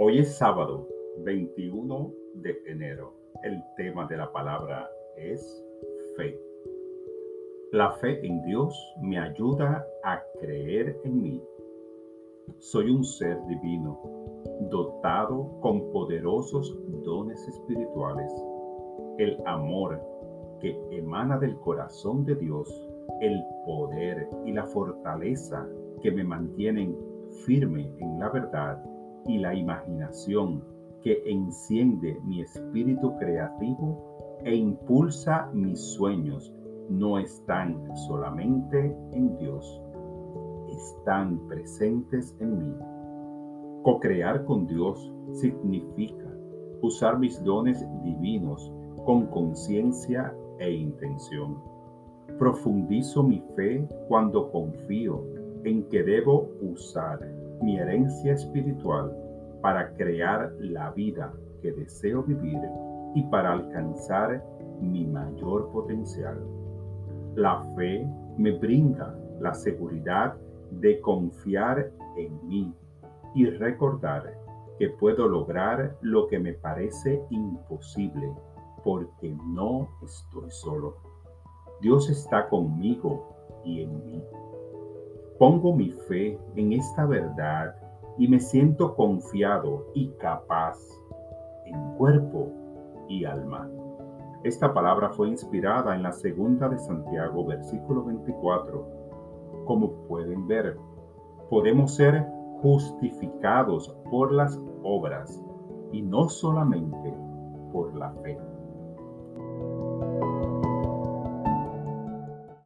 Hoy es sábado 21 de enero. El tema de la palabra es fe. La fe en Dios me ayuda a creer en mí. Soy un ser divino, dotado con poderosos dones espirituales. El amor que emana del corazón de Dios, el poder y la fortaleza que me mantienen firme en la verdad y la imaginación que enciende mi espíritu creativo e impulsa mis sueños no están solamente en Dios, están presentes en mí. Co-crear con Dios significa usar mis dones divinos con conciencia e intención. Profundizo mi fe cuando confío en que debo usar mi herencia espiritual para crear la vida que deseo vivir y para alcanzar mi mayor potencial. La fe me brinda la seguridad de confiar en mí y recordar que puedo lograr lo que me parece imposible porque no estoy solo. Dios está conmigo y en mí. Pongo mi fe en esta verdad y me siento confiado y capaz en cuerpo y alma. Esta palabra fue inspirada en la segunda de Santiago, versículo 24. Como pueden ver, podemos ser justificados por las obras y no solamente por la fe.